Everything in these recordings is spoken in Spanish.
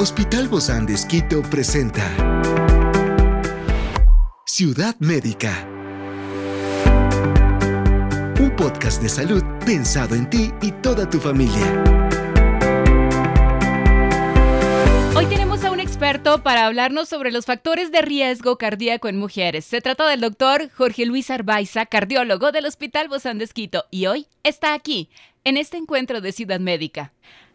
Hospital Bozán de Esquito presenta Ciudad Médica. Un podcast de salud pensado en ti y toda tu familia. Hoy tenemos a un experto para hablarnos sobre los factores de riesgo cardíaco en mujeres. Se trata del doctor Jorge Luis Arbaiza, cardiólogo del Hospital Bozán de Esquito, y hoy está aquí, en este encuentro de Ciudad Médica.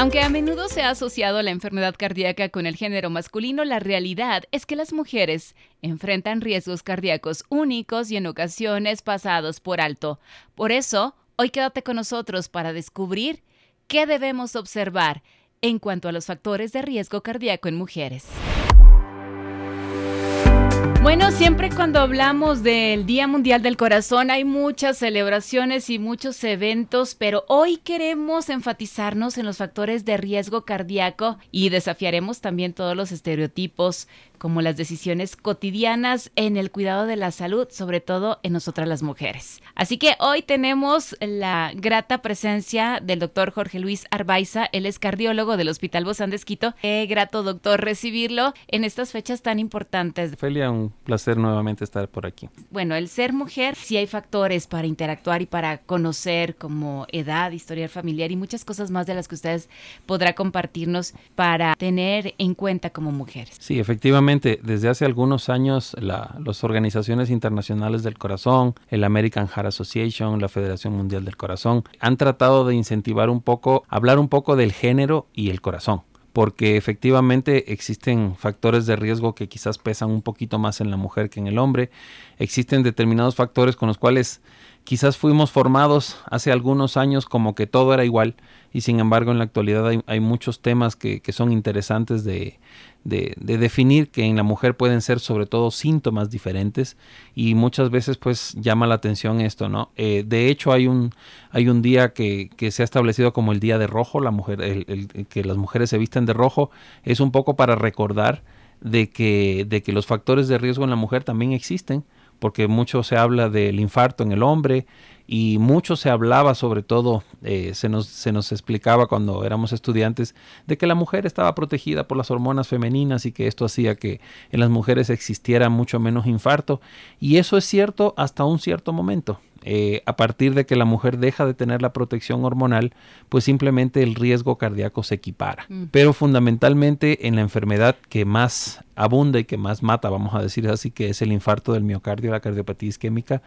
Aunque a menudo se ha asociado la enfermedad cardíaca con el género masculino, la realidad es que las mujeres enfrentan riesgos cardíacos únicos y en ocasiones pasados por alto. Por eso, hoy quédate con nosotros para descubrir qué debemos observar en cuanto a los factores de riesgo cardíaco en mujeres. Bueno, siempre cuando hablamos del Día Mundial del Corazón hay muchas celebraciones y muchos eventos, pero hoy queremos enfatizarnos en los factores de riesgo cardíaco y desafiaremos también todos los estereotipos como las decisiones cotidianas en el cuidado de la salud, sobre todo en nosotras las mujeres. Así que hoy tenemos la grata presencia del doctor Jorge Luis Arbaiza, él es cardiólogo del Hospital Bozán de Esquito. Qué grato, doctor, recibirlo en estas fechas tan importantes. Felia, un placer nuevamente estar por aquí. Bueno, el ser mujer, sí hay factores para interactuar y para conocer como edad, historial familiar y muchas cosas más de las que ustedes podrá compartirnos para tener en cuenta como mujeres. Sí, efectivamente desde hace algunos años las organizaciones internacionales del corazón, el American Heart Association, la Federación Mundial del Corazón, han tratado de incentivar un poco, hablar un poco del género y el corazón porque efectivamente existen factores de riesgo que quizás pesan un poquito más en la mujer que en el hombre. Existen determinados factores con los cuales quizás fuimos formados hace algunos años como que todo era igual y sin embargo en la actualidad hay, muchos temas que, son interesantes de, de, definir que en la mujer pueden ser sobre todo síntomas diferentes y muchas veces pues llama la atención esto, ¿no? Eh, de hecho hay un, hay un día que, se ha establecido como el día de rojo, la mujer, el, que las mujeres se visten de rojo, es un poco para recordar de que, de que los factores de riesgo en la mujer también existen, porque mucho se habla del infarto en el hombre, y mucho se hablaba, sobre todo, eh, se, nos, se nos explicaba cuando éramos estudiantes, de que la mujer estaba protegida por las hormonas femeninas y que esto hacía que en las mujeres existiera mucho menos infarto. Y eso es cierto hasta un cierto momento. Eh, a partir de que la mujer deja de tener la protección hormonal, pues simplemente el riesgo cardíaco se equipara. Mm. Pero fundamentalmente en la enfermedad que más abunda y que más mata, vamos a decir así, que es el infarto del miocardio, la cardiopatía isquémica,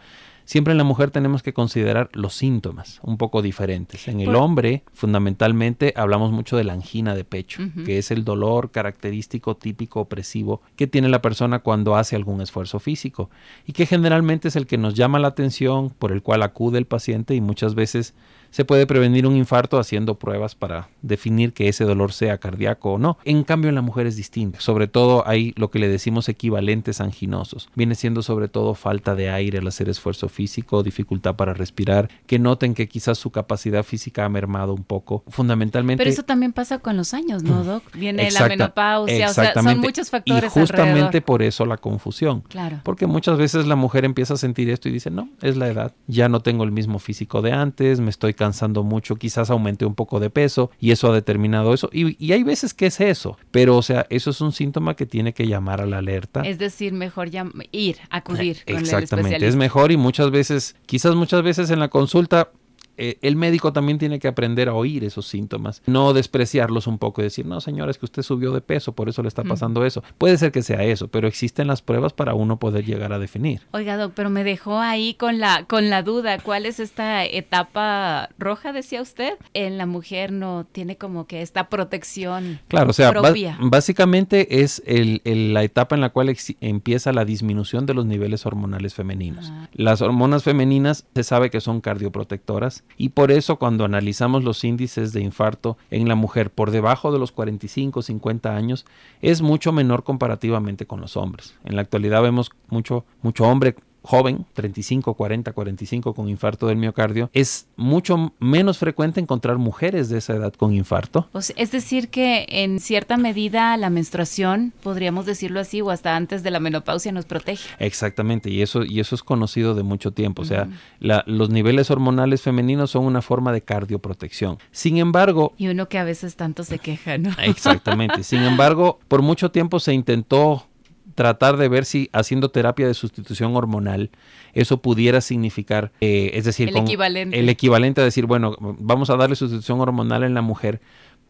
Siempre en la mujer tenemos que considerar los síntomas un poco diferentes. En el hombre, fundamentalmente, hablamos mucho de la angina de pecho, que es el dolor característico, típico, opresivo que tiene la persona cuando hace algún esfuerzo físico y que generalmente es el que nos llama la atención, por el cual acude el paciente y muchas veces se puede prevenir un infarto haciendo pruebas para definir que ese dolor sea cardíaco o no. En cambio, en la mujer es distinto. Sobre todo hay lo que le decimos equivalentes anginosos. Viene siendo sobre todo falta de aire al hacer esfuerzo físico, dificultad para respirar, que noten que quizás su capacidad física ha mermado un poco. Fundamentalmente. Pero eso también pasa con los años, ¿no, Doc? Viene la menopausia, o sea, son muchos factores. Y justamente por eso la confusión. Claro. Porque muchas veces la mujer empieza a sentir esto y dice, no, es la edad. Ya no tengo el mismo físico de antes, me estoy cansando mucho, quizás aumenté un poco de peso y eso ha determinado eso. Y, hay veces que es eso, pero o sea, eso es un síntoma que tiene que llamar a la alerta. Es decir, mejor ir, acudir. Con Exactamente, es mejor y muchas veces, quizás muchas veces en la consulta eh, el médico también tiene que aprender a oír esos síntomas, no despreciarlos un poco y decir, no, señora, es que usted subió de peso, por eso le está pasando eso. Puede ser que sea eso, pero existen las pruebas para uno poder llegar a definir. Oiga, doc, pero me dejó ahí con la, con la duda, ¿cuál es esta etapa roja, decía usted? En la mujer no tiene como que esta protección. Claro, o sea, básicamente es el, la etapa en la cual empieza la disminución de los niveles hormonales femeninos. Ah. Las hormonas femeninas se sabe que son cardioprotectoras y por eso cuando analizamos los índices de infarto en la mujer por debajo de los 45 50 años es mucho menor comparativamente con los hombres. En la actualidad vemos mucho mucho hombre joven, 35, 40, 45 con infarto del miocardio, es mucho menos frecuente encontrar mujeres de esa edad con infarto. es decir, que en cierta medida la menstruación, podríamos decirlo así, o hasta antes de la menopausia nos protege. Exactamente, y eso, y eso es conocido de mucho tiempo. O sea, los niveles hormonales femeninos son una forma de cardioprotección. Sin embargo... Y uno que a veces tanto se queja, ¿no? Exactamente. Sin embargo, por mucho tiempo se intentó tratar de ver si haciendo terapia de sustitución hormonal eso pudiera significar, eh, es decir, el, equivalente. el equivalente a decir, bueno, vamos a darle sustitución hormonal en la mujer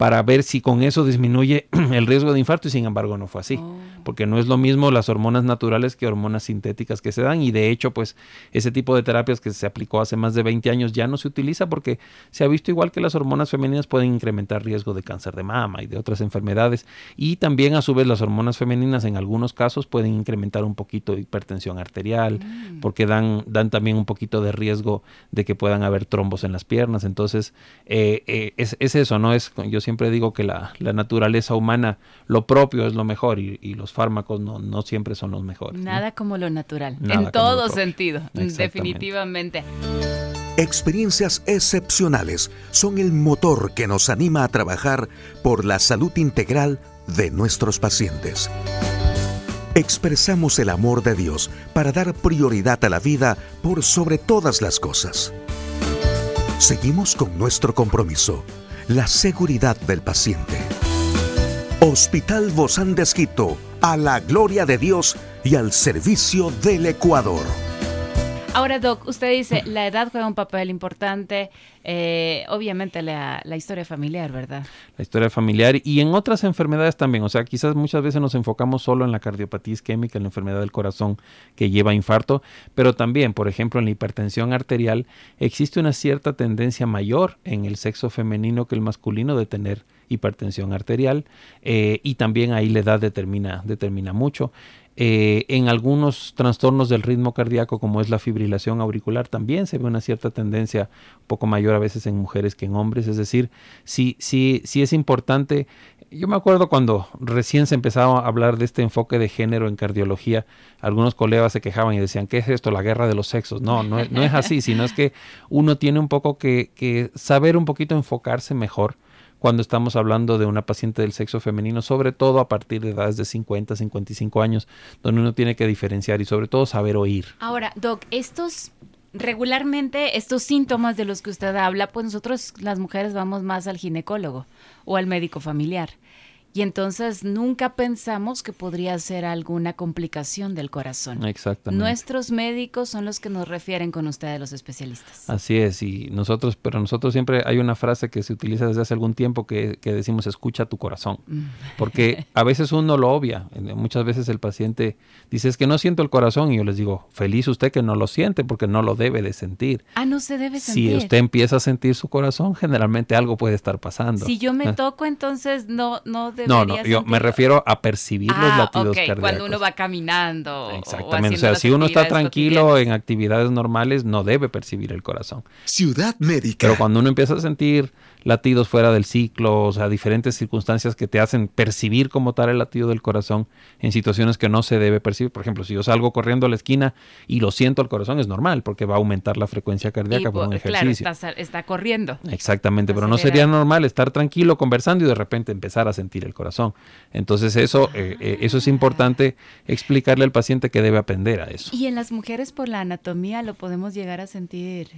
para ver si con eso disminuye el riesgo de infarto y sin embargo no fue así, oh. porque no es lo mismo las hormonas naturales que hormonas sintéticas que se dan y de hecho pues ese tipo de terapias que se aplicó hace más de 20 años ya no se utiliza porque se ha visto igual que las hormonas femeninas pueden incrementar riesgo de cáncer de mama y de otras enfermedades y también a su vez las hormonas femeninas en algunos casos pueden incrementar un poquito de hipertensión arterial mm. porque dan, dan también un poquito de riesgo de que puedan haber trombos en las piernas entonces eh, eh, es, es, eso, ¿no? Es, yo siempre digo que la, naturaleza humana, lo propio es lo mejor y, los fármacos no, no, siempre son los mejores. Nada como lo natural, en todo sentido, definitivamente. Experiencias excepcionales son el motor que nos anima a trabajar por la salud integral de nuestros pacientes. Expresamos el amor de Dios para dar prioridad a la vida por sobre todas las cosas. Seguimos con nuestro compromiso la seguridad del paciente. Hospital Bozán de a la gloria de Dios y al servicio del Ecuador. Ahora, Doc, usted dice, la edad juega un papel importante, eh, obviamente la, historia familiar, ¿verdad? La historia familiar y en otras enfermedades también, o sea, quizás muchas veces nos enfocamos solo en la cardiopatía isquémica, en la enfermedad del corazón que lleva infarto, pero también, por ejemplo, en la hipertensión arterial existe una cierta tendencia mayor en el sexo femenino que el masculino de tener hipertensión arterial eh, y también ahí la edad determina, determina mucho. Eh, en algunos trastornos del ritmo cardíaco, como es la fibrilación auricular, también se ve una cierta tendencia un poco mayor a veces en mujeres que en hombres. Es decir, sí, sí, sí es importante. Yo me acuerdo cuando recién se empezaba a hablar de este enfoque de género en cardiología, algunos colegas se quejaban y decían, ¿qué es esto? La guerra de los sexos. No, no, no es así, sino es que uno tiene un poco que, que saber un poquito enfocarse mejor cuando estamos hablando de una paciente del sexo femenino, sobre todo a partir de edades de 50, 55 años, donde uno tiene que diferenciar y sobre todo saber oír. Ahora, Doc, estos regularmente estos síntomas de los que usted habla, pues nosotros las mujeres vamos más al ginecólogo o al médico familiar y entonces nunca pensamos que podría ser alguna complicación del corazón. Exactamente. Nuestros médicos son los que nos refieren con ustedes, los especialistas. Así es, y nosotros, pero nosotros siempre hay una frase que se utiliza desde hace algún tiempo que, decimos escucha tu corazón, mm. porque a veces uno lo obvia, muchas veces el paciente dice es que no siento el corazón y yo les digo, feliz usted que no lo siente porque no lo debe de sentir. Ah, no se debe sentir. Si usted empieza a sentir su corazón, generalmente algo puede estar pasando. Si yo me toco, entonces no, no no, no, yo me refiero a percibir los ah, latidos cardíacos. cuando uno va caminando. Exactamente, o, sea, si uno está tranquilo en actividades normales, no debe percibir el corazón. Ciudad médica. Pero cuando uno empieza a sentir latidos fuera del ciclo, o sea, diferentes circunstancias que te hacen percibir como tal el latido del corazón en situaciones que no se debe percibir. Por ejemplo, si yo salgo corriendo a la esquina y lo siento el corazón, es normal porque va a aumentar la frecuencia cardíaca por un ejercicio. Claro, está, corriendo. Exactamente, pero no sería normal estar tranquilo conversando y de repente empezar a sentir el corazón. Entonces eso, eh, eh, eso es importante explicarle al paciente que debe aprender a eso. Y en las mujeres por la anatomía lo podemos llegar a sentir.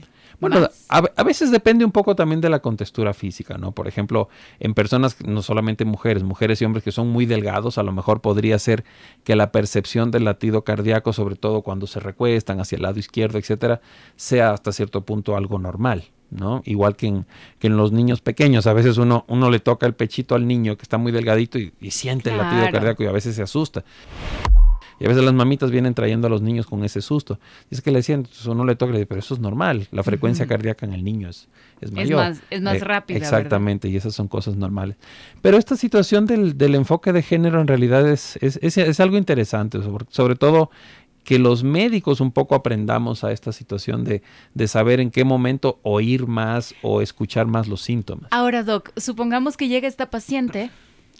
Bueno, a, veces depende un poco también de la contextura física, ¿no? Por ejemplo, en personas, no solamente mujeres, mujeres y hombres que son muy delgados, a lo mejor podría ser que la percepción del latido cardíaco, sobre todo cuando se recuestan hacia el lado izquierdo, etcétera, sea hasta cierto punto algo normal. ¿No? Igual que en, que en los niños pequeños, a veces uno, uno le toca el pechito al niño que está muy delgadito y, siente el latido cardíaco y a veces se asusta. Y a veces las mamitas vienen trayendo a los niños con ese susto. Es que le decían, entonces uno le toca, pero eso es normal. La frecuencia cardíaca en el niño es, es mayor. Es más, es más eh, rápida. Exactamente, y esas son cosas normales. Pero esta situación del, del enfoque de género en realidad es, es, es, algo interesante, sobre, sobre todo que los médicos un poco aprendamos a esta situación de, de, saber en qué momento oír más o escuchar más los síntomas. Ahora, Doc, supongamos que llega esta paciente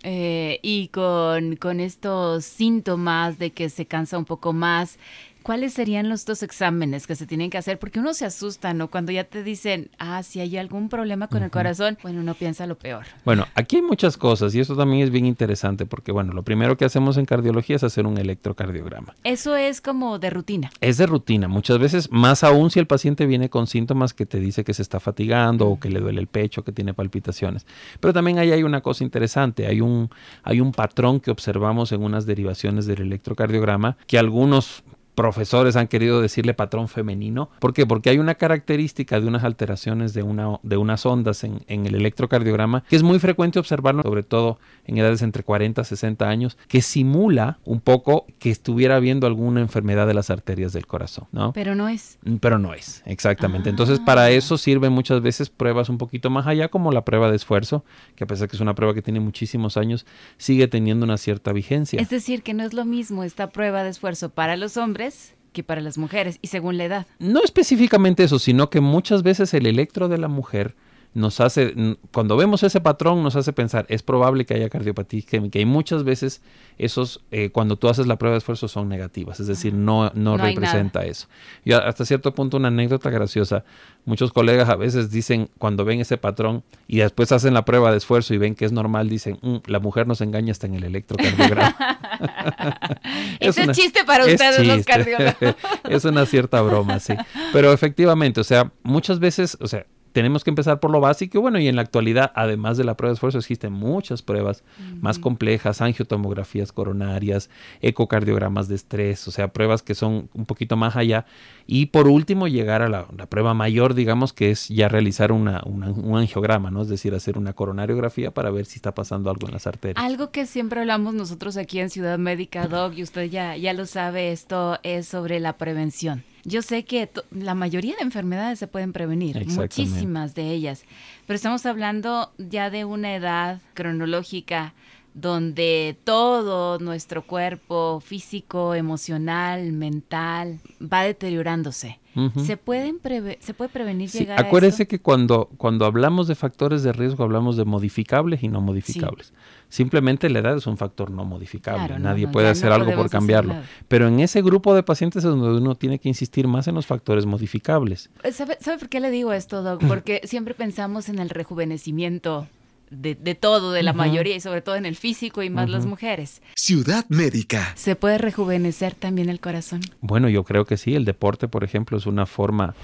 eh, y con, con estos síntomas de que se cansa un poco más, ¿cuáles serían los dos exámenes que se tienen que hacer? Porque uno se asusta, ¿no? Cuando ya te dicen, ah, si hay algún problema con el corazón, bueno, uno piensa lo peor. Bueno, aquí hay muchas cosas y eso también es bien interesante porque, bueno, lo primero que hacemos en cardiología es hacer un electrocardiograma. Eso es como de rutina. Es de rutina, muchas veces, más aún si el paciente viene con síntomas que te dice que se está fatigando o que le duele el pecho, que tiene palpitaciones. Pero también ahí hay una cosa interesante, hay un, hay un patrón que observamos en unas derivaciones del electrocardiograma que algunos profesores han querido decirle patrón femenino. ¿Por qué? Porque hay una característica de unas alteraciones de, una, de unas ondas en, el electrocardiograma que es muy frecuente observarlo, sobre todo en edades entre 40 y 60 años, que simula un poco que estuviera habiendo alguna enfermedad de las arterias del corazón, ¿no? Pero no es. Mm, pero no es, exactamente. Entonces, para ah. eso sirven muchas veces pruebas un poquito más allá, como la prueba de esfuerzo, que a pesar que es una prueba que tiene muchísimos años, sigue teniendo una cierta vigencia. Es decir, que no es lo mismo esta prueba de esfuerzo para los hombres que para las mujeres y según la edad. No específicamente eso, sino que muchas veces el electro de la mujer nos hace, cuando vemos ese patrón, nos hace pensar, es probable que haya cardiopatía isquémica. Y muchas veces esos, eh, cuando tú haces la prueba de esfuerzo, son negativas, es decir, no, no, representa eso. Y hasta cierto punto, una anécdota graciosa, muchos colegas a veces dicen, cuando ven ese patrón y después hacen la prueba de esfuerzo y ven que es normal, dicen, mm, la mujer nos engaña hasta en el electrocardiograma. Ese es chiste para ustedes los cardiólogos. es una cierta broma, sí. Pero efectivamente, o sea, muchas veces, o sea, tenemos que empezar por lo básico. Bueno, y en la actualidad, además de la prueba de esfuerzo, existen muchas pruebas más complejas, angiotomografías coronarias, ecocardiogramas de estrés, o sea, pruebas que son un poquito más allá. Y por último, llegar a la, prueba mayor, digamos, que es ya realizar una, un angiograma, ¿no? Es decir, hacer una coronariografía para ver si está pasando algo en las arterias. Algo que siempre hablamos nosotros aquí en Ciudad Médica, Doc, y usted ya, ya lo sabe, esto es sobre la prevención. Yo sé que la mayoría de enfermedades se pueden prevenir, muchísimas de ellas, pero estamos hablando ya de una edad cronológica donde todo nuestro cuerpo físico, emocional, mental va deteriorándose. ¿Se, pueden ¿Se puede prevenir llegar acuérdese a eso? que cuando, cuando hablamos de factores de riesgo hablamos de modificables y no modificables. Simplemente la edad es un factor no modificable. Nadie puede hacer algo por cambiarlo. Pero en ese grupo de pacientes es donde uno tiene que insistir más en los factores modificables. ¿Sabe, ¿sabe por qué le digo esto, Doc? Porque siempre pensamos en el rejuvenecimiento de, todo, de la mayoría y sobre todo en el físico y más las mujeres. Ciudad Médica. ¿Se puede rejuvenecer también el corazón? Bueno, yo creo que sí. El deporte, por ejemplo, es una forma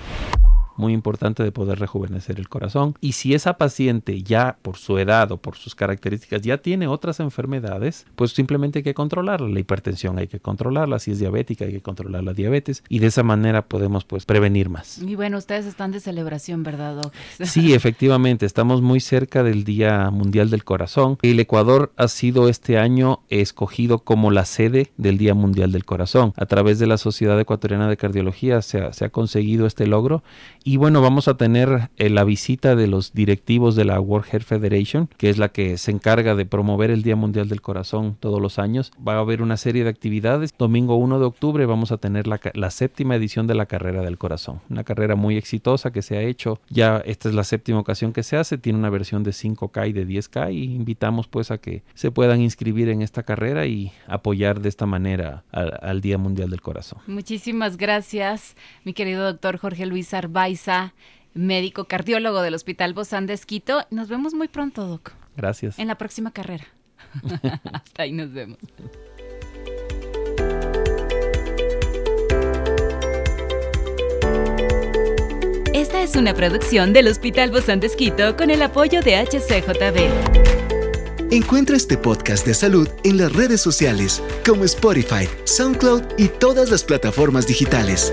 muy importante de poder rejuvenecer el corazón. Y si esa paciente ya por su edad o por sus características ya tiene otras enfermedades, pues simplemente hay que controlarla. La hipertensión hay que controlarla, si es diabética hay que controlar la diabetes y de esa manera podemos pues prevenir más. Y bueno, ustedes están de celebración, ¿verdad, Doc? Sí, efectivamente, estamos muy cerca del Día Mundial del Corazón. El Ecuador ha sido este año escogido como la sede del Día Mundial del Corazón. A través de la Sociedad Ecuatoriana de Cardiología se ha, se ha conseguido este logro y bueno, vamos a tener eh, la visita de los directivos de la World Heart Federation, que es la que se encarga de promover el Día Mundial del Corazón todos los años. Va a haber una serie de actividades. Domingo 1 de octubre vamos a tener la, la séptima edición de la Carrera del Corazón. Una carrera muy exitosa que se ha hecho. Ya esta es la séptima ocasión que se hace. Tiene una versión de 5K y de 10K y invitamos pues a que se puedan inscribir en esta carrera y apoyar de esta manera al, al Día Mundial del Corazón. Muchísimas gracias, mi querido doctor Jorge Luis Arbaiz médico cardiólogo del Hospital Bozán de Esquito. Nos vemos muy pronto, Doc. Gracias. En la próxima carrera. Hasta ahí nos vemos. Esta es una producción del Hospital Bozán de Esquito con el apoyo de HCJB. Encuentra este podcast de salud en las redes sociales como Spotify, SoundCloud y todas las plataformas digitales.